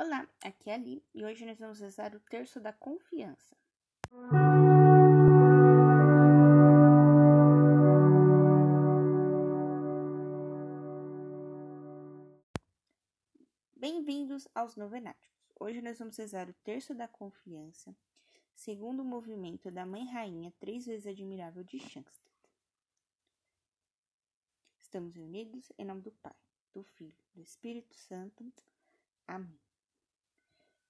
Olá, aqui é a Ali e hoje nós vamos rezar o terço da confiança. Bem-vindos aos Novenáticos. Hoje nós vamos rezar o terço da confiança, segundo o movimento da Mãe Rainha, três vezes admirável de Shankstead. Estamos reunidos em nome do Pai, do Filho, do Espírito Santo. Amém.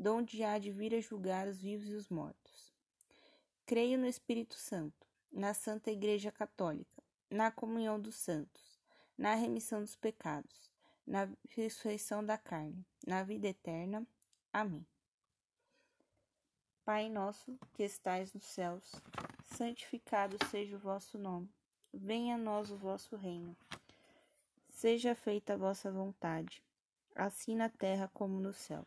donde há de vir a julgar os vivos e os mortos. Creio no Espírito Santo, na Santa Igreja Católica, na comunhão dos santos, na remissão dos pecados, na ressurreição da carne, na vida eterna. Amém. Pai nosso, que estais nos céus, santificado seja o vosso nome. Venha a nós o vosso reino. Seja feita a vossa vontade, assim na terra como no céu.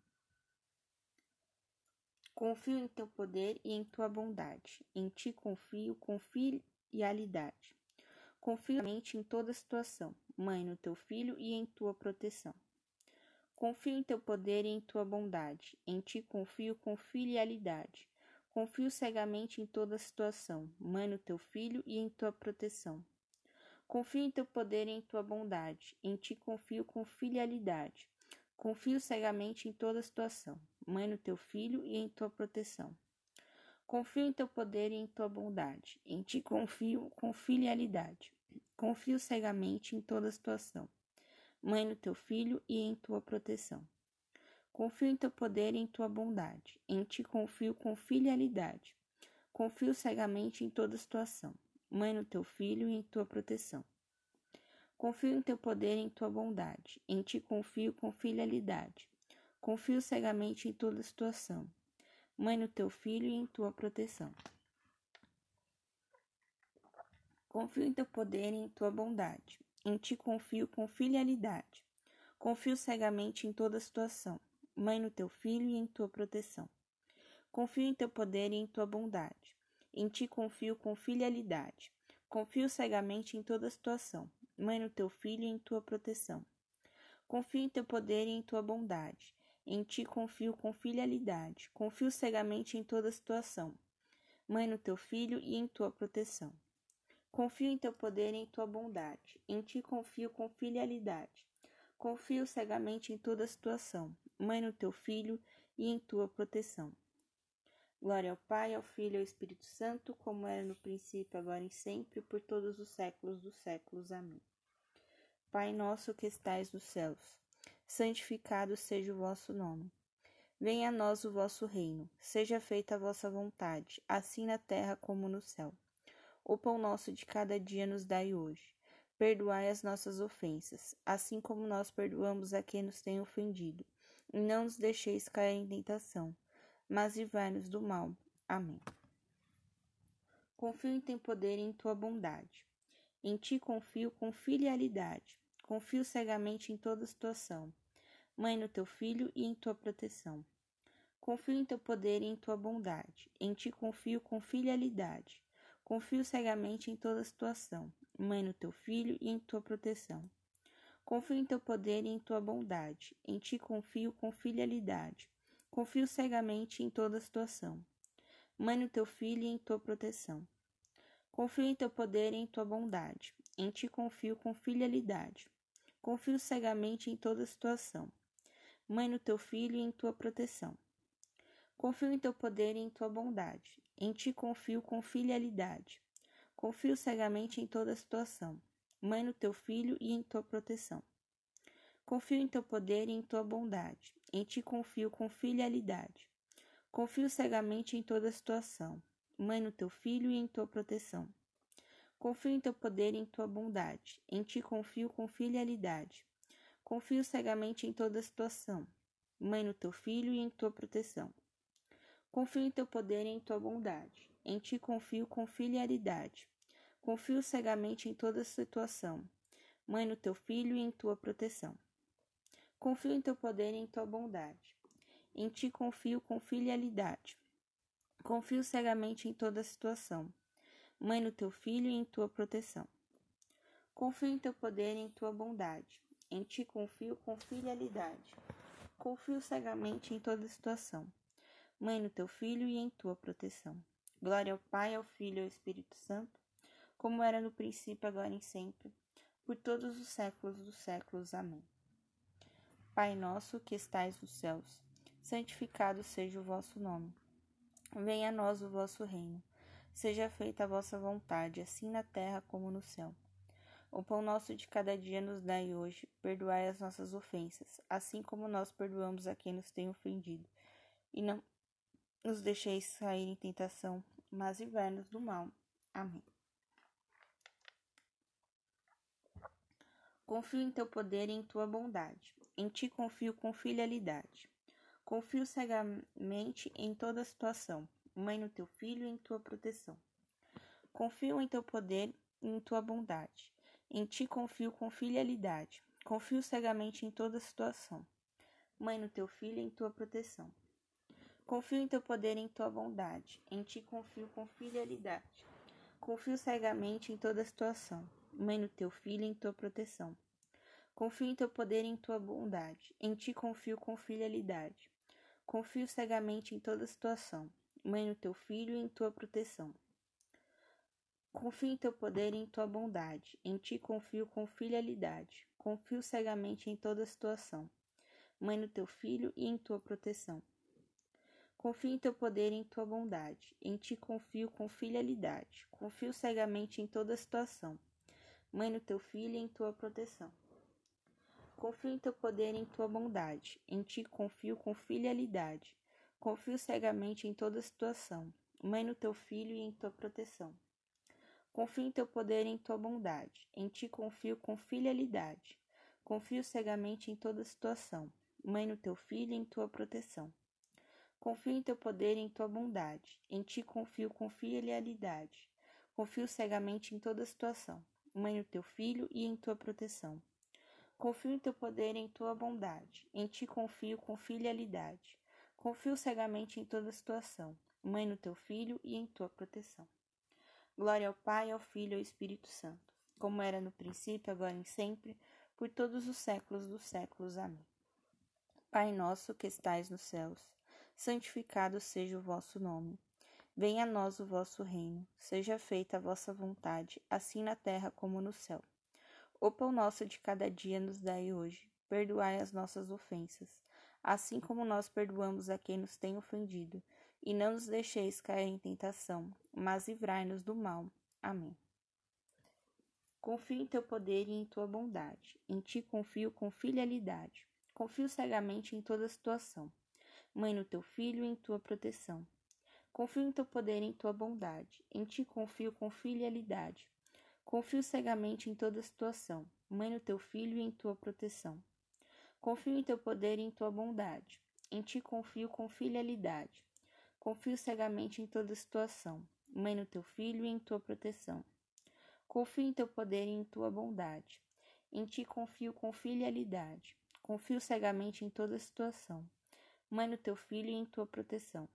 Confio em teu poder e em tua bondade. Em ti confio com filialidade. Confio em toda situação, mãe no teu filho e em tua proteção. Confio em teu poder e em tua bondade. Em ti confio com filialidade. Confio cegamente em toda situação, mãe no teu filho e em tua proteção. Confio em teu poder e em tua bondade. Em ti confio com filialidade. Confio cegamente em toda situação, mãe no teu filho e em tua proteção. Confio em teu poder e em tua bondade. Em ti confio com filialidade. Confio cegamente em toda situação. Mãe no teu filho e em tua proteção. Confio em teu poder e em tua bondade. Em ti confio com filialidade. Confio cegamente em toda situação. Mãe no teu filho e em tua proteção. Confio em teu poder e em tua bondade. Em ti confio com filialidade. Confio cegamente em toda situação. Mãe no teu filho e em tua proteção. Confio em teu poder e em tua bondade. Em ti confio com filialidade. Confio cegamente em toda situação. Mãe no teu filho e em tua proteção. Confio em teu poder e em tua bondade. Em ti confio com filialidade. Confio cegamente em toda situação. Mãe no teu filho e em tua proteção. Confio em teu poder e em tua bondade. Em ti confio com filialidade, confio cegamente em toda situação. Mãe no teu filho e em tua proteção. Confio em teu poder e em tua bondade. Em ti confio com filialidade. Confio cegamente em toda situação. Mãe no teu filho e em tua proteção. Glória ao Pai, ao Filho e ao Espírito Santo, como era no princípio, agora e sempre, por todos os séculos dos séculos. Amém. Pai nosso que estais nos céus, santificado seja o vosso nome. Venha a nós o vosso reino, seja feita a vossa vontade, assim na terra como no céu. O pão nosso de cada dia nos dai hoje. Perdoai as nossas ofensas, assim como nós perdoamos a quem nos tem ofendido. E não nos deixeis cair em tentação, mas livrai-nos do mal. Amém. Confio em teu poder e em tua bondade. Em ti confio com filialidade. Confio cegamente em toda situação Mãe no teu filho e em tua proteção. Confio em teu poder e em tua bondade. Em ti confio com filialidade. Confio cegamente em toda situação. Mãe no teu filho e em tua proteção. Confio em teu poder e em tua bondade. Em ti confio com filialidade. Confio cegamente em toda situação. Mãe no teu filho e em tua proteção. Confio em teu poder e em tua bondade. Em ti confio com filialidade. Confio cegamente em toda situação. Mãe no teu filho e em tua proteção. Confio em teu poder e em tua bondade. Em ti confio com filialidade. Confio cegamente em toda situação. Mãe no teu filho e em tua proteção. Confio em teu poder e em tua bondade. Em ti confio com filialidade. Confio cegamente em toda situação. Mãe no teu filho e em tua proteção. Confio em teu poder e em tua bondade. Em ti confio com filialidade. Confio cegamente em toda situação. Mãe no teu filho e em tua proteção. Confio em teu poder e em tua bondade. Em ti confio com filialidade. Confio cegamente em toda situação. Mãe no teu filho e em tua proteção. Confio em teu poder e em tua bondade. Em ti confio com filialidade. Confio cegamente em toda situação. Mãe no teu filho e em tua proteção. Confio em teu poder e em tua bondade. Em ti confio com filialidade. Confio cegamente em toda situação Mãe no teu Filho e em tua proteção. Glória ao Pai, ao Filho e ao Espírito Santo, como era no princípio, agora e sempre, por todos os séculos dos séculos. Amém. Pai nosso que estais nos céus, santificado seja o vosso nome. Venha a nós o vosso reino. Seja feita a vossa vontade, assim na terra como no céu. O pão nosso de cada dia nos dai hoje, perdoai as nossas ofensas, assim como nós perdoamos a quem nos tem ofendido. E não nos deixeis cair em tentação, mas livrai-nos do mal. Amém. Confio em teu poder e em tua bondade. Em ti confio com filialidade. Confio cegamente em toda situação. Mãe no teu filho e em tua proteção. Confio em teu poder e em tua bondade. Em ti confio com filialidade. Confio cegamente em toda situação. Mãe no teu filho em tua proteção. Confio em teu poder e em tua bondade. Em ti confio com filialidade. Confio cegamente em toda situação. Mãe no teu filho em tua proteção. Confio em teu poder e em tua bondade. Em ti confio com filialidade. Confio cegamente em toda situação. Mãe no teu filho e em tua proteção. Confio em teu poder e em tua bondade. Em ti confio com filialidade. Confio cegamente em toda situação. Mãe no teu filho e em tua proteção. Confio em teu poder e em tua bondade. Em ti confio com filialidade. Confio cegamente em toda situação. Mãe no teu filho e em tua proteção. Confio em teu poder e em tua bondade. Em ti confio com filialidade. Confio cegamente em toda situação. Mãe no teu filho e em tua proteção. Confio em teu poder e em tua bondade. Em ti confio com filialidade. Confio cegamente em toda situação. Mãe no teu filho e em tua proteção. Confio em teu poder e em tua bondade. Em ti confio com filialidade. Confio cegamente em toda situação. Mãe no teu filho e em tua proteção. Confio em teu poder e em tua bondade. Em ti confio com filialidade. Confio cegamente em toda situação. Mãe no teu filho e em tua proteção. Glória ao Pai, ao Filho e ao Espírito Santo, como era no princípio, agora e sempre, por todos os séculos dos séculos. Amém. Pai nosso que estais nos céus, santificado seja o vosso nome. Venha a nós o vosso reino, seja feita a vossa vontade, assim na terra como no céu. O pão nosso de cada dia nos dai hoje, perdoai as nossas ofensas, assim como nós perdoamos a quem nos tem ofendido, e não nos deixeis cair em tentação, mas livrai-nos do mal. Amém. Confio em teu poder e em tua bondade. Em ti confio com filialidade. Confio cegamente em toda situação Mãe no teu filho e em tua proteção. Confio em teu poder e em tua bondade. Em ti confio com filialidade. Confio cegamente em toda situação. Mãe no teu filho e em tua proteção. Confio em teu poder e em tua bondade. Em ti confio com filialidade. Confio cegamente em toda situação. Mãe no teu filho e em tua proteção. Confio em teu poder e em tua bondade. Em ti confio com filialidade. Confio cegamente em toda situação. Mãe no teu filho e em tua proteção.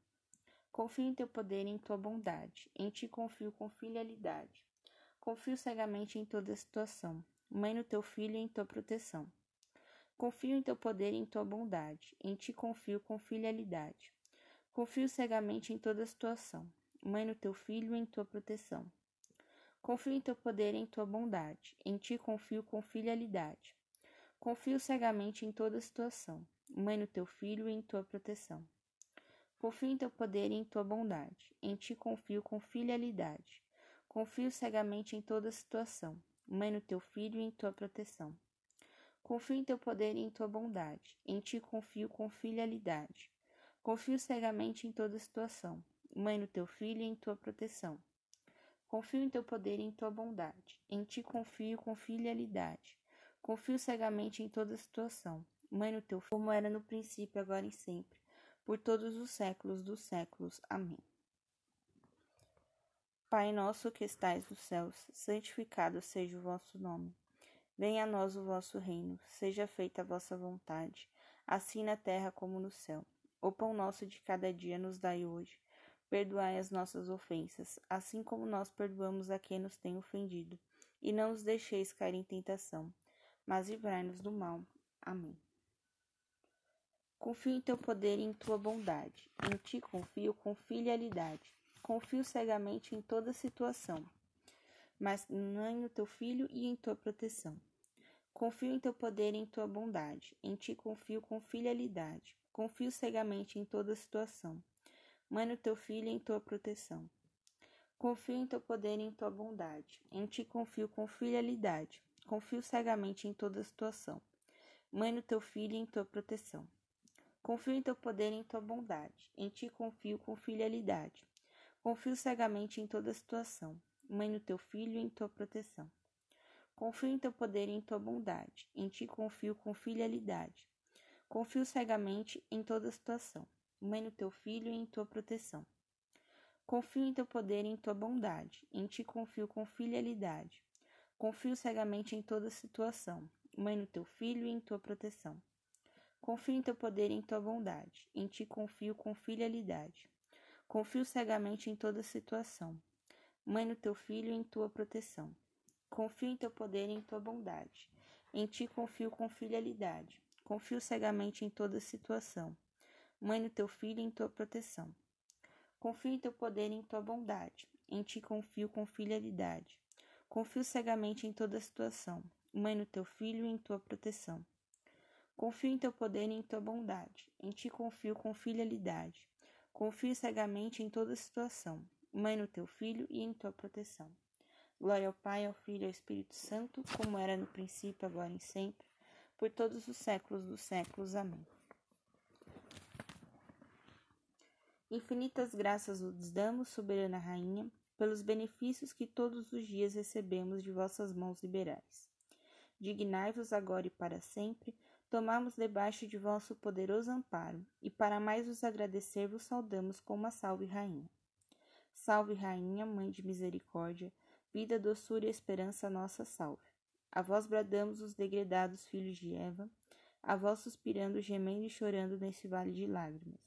Confio em teu poder e em tua bondade. Em ti confio com filialidade. Confio cegamente em toda situação. Mãe no teu filho e em tua proteção. Confio em teu poder e em tua bondade. Em ti confio com filialidade. Confio cegamente em toda situação. Mãe no teu filho em tua proteção. Confio em teu poder e em tua bondade. Em ti confio com filialidade. Confio cegamente em toda situação. Mãe no teu filho e em tua proteção. Confio em teu poder e em tua bondade. Em ti confio com filialidade. Confio cegamente em toda situação. Mãe no teu filho e em tua proteção. Confio em teu poder e em tua bondade. Em ti confio com filialidade. Confio cegamente em toda situação. Mãe no teu filho e em tua proteção. Confio em teu poder e em tua bondade. Em ti confio com filialidade. Confio cegamente em toda situação. Mãe no teu como era no princípio, agora e sempre, por todos os séculos dos séculos. Amém. Pai nosso que estais nos céus, santificado seja o vosso nome. Venha a nós o vosso reino, seja feita a vossa vontade, assim na terra como no céu. O pão nosso de cada dia nos dai hoje Perdoai as nossas ofensas, assim como nós perdoamos a quem nos tem ofendido. E não os deixeis cair em tentação, mas livrai-nos do mal. Amém. Confio em teu poder e em tua bondade. Em ti confio com filialidade. Confio cegamente em toda situação, mas não no teu filho e em tua proteção. Confio em teu poder e em tua bondade. Em ti confio com filialidade. Confio cegamente em toda situação Mãe no teu filho em tua proteção. Confio em teu poder e em tua bondade. Em ti confio com filialidade. Confio cegamente em toda situação. Mãe no teu filho em tua proteção. Confio em teu poder e em tua bondade. Em ti confio com filialidade. Confio cegamente em toda situação. Mãe no teu filho em tua proteção. Confio em teu poder e em tua bondade. Em ti confio com filialidade. Confio cegamente em toda situação mãe no teu filho e em tua proteção. Confio em teu poder e em tua bondade, em ti confio com filialidade. Confio cegamente em toda situação, mãe no teu filho e em tua proteção. Confio em teu poder e em tua bondade, em ti confio com filialidade. Confio cegamente em toda situação, mãe no teu filho e em tua proteção. Confio em teu poder e em tua bondade, em ti confio com filialidade. Confio cegamente em toda situação, Mãe no teu filho em tua proteção. Confio em teu poder e em tua bondade. Em ti confio com filialidade. Confio cegamente em toda situação. Mãe no teu filho e em tua proteção. Confio em teu poder e em tua bondade. Em ti confio com filialidade. Confio cegamente em toda situação. Mãe no teu filho e em tua proteção. Glória ao Pai, ao Filho e ao Espírito Santo, como era no princípio, agora e sempre, por todos os séculos dos séculos. Amém. Infinitas graças vos damos, soberana Rainha, pelos benefícios que todos os dias recebemos de vossas mãos liberais. Dignai-vos agora e para sempre, tomamos debaixo de vosso poderoso amparo, e para mais vos agradecer vos saudamos com uma salve Rainha. Salve Rainha, Mãe de Misericórdia, vida, doçura e esperança nossa salve. A vós bradamos os degredados filhos de Eva, a vós suspirando, gemendo e chorando nesse vale de lágrimas.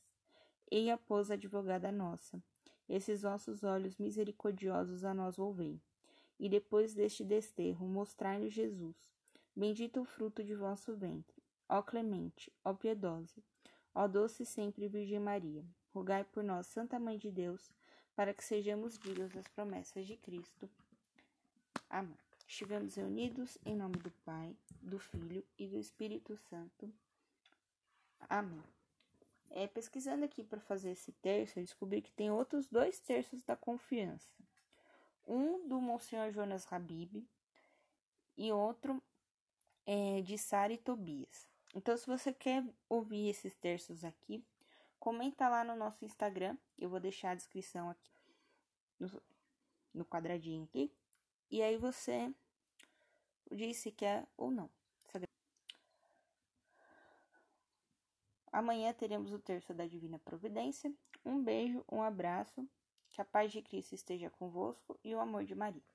Eia, pois, advogada nossa, esses vossos olhos misericordiosos a nós volvei. E depois deste desterro, mostrai-nos Jesus, bendito o fruto de vosso ventre. Ó clemente, ó piedosa, ó doce sempre Virgem Maria, rogai por nós, Santa Mãe de Deus, para que sejamos dignos das promessas de Cristo. Amém. Estivemos reunidos em nome do Pai, do Filho e do Espírito Santo. Amém. É, pesquisando aqui para fazer esse terço, eu descobri que tem outros dois terços da confiança. Um do Monsenhor Jonas Habib e outro é, de Sara e Tobias. Então, se você quer ouvir esses terços aqui, comenta lá no nosso Instagram. Eu vou deixar a descrição aqui no, no quadradinho aqui. E aí você diz se quer ou não. Amanhã teremos o terço da Divina Providência. Um beijo, um abraço, que a paz de Cristo esteja convosco e o amor de Maria.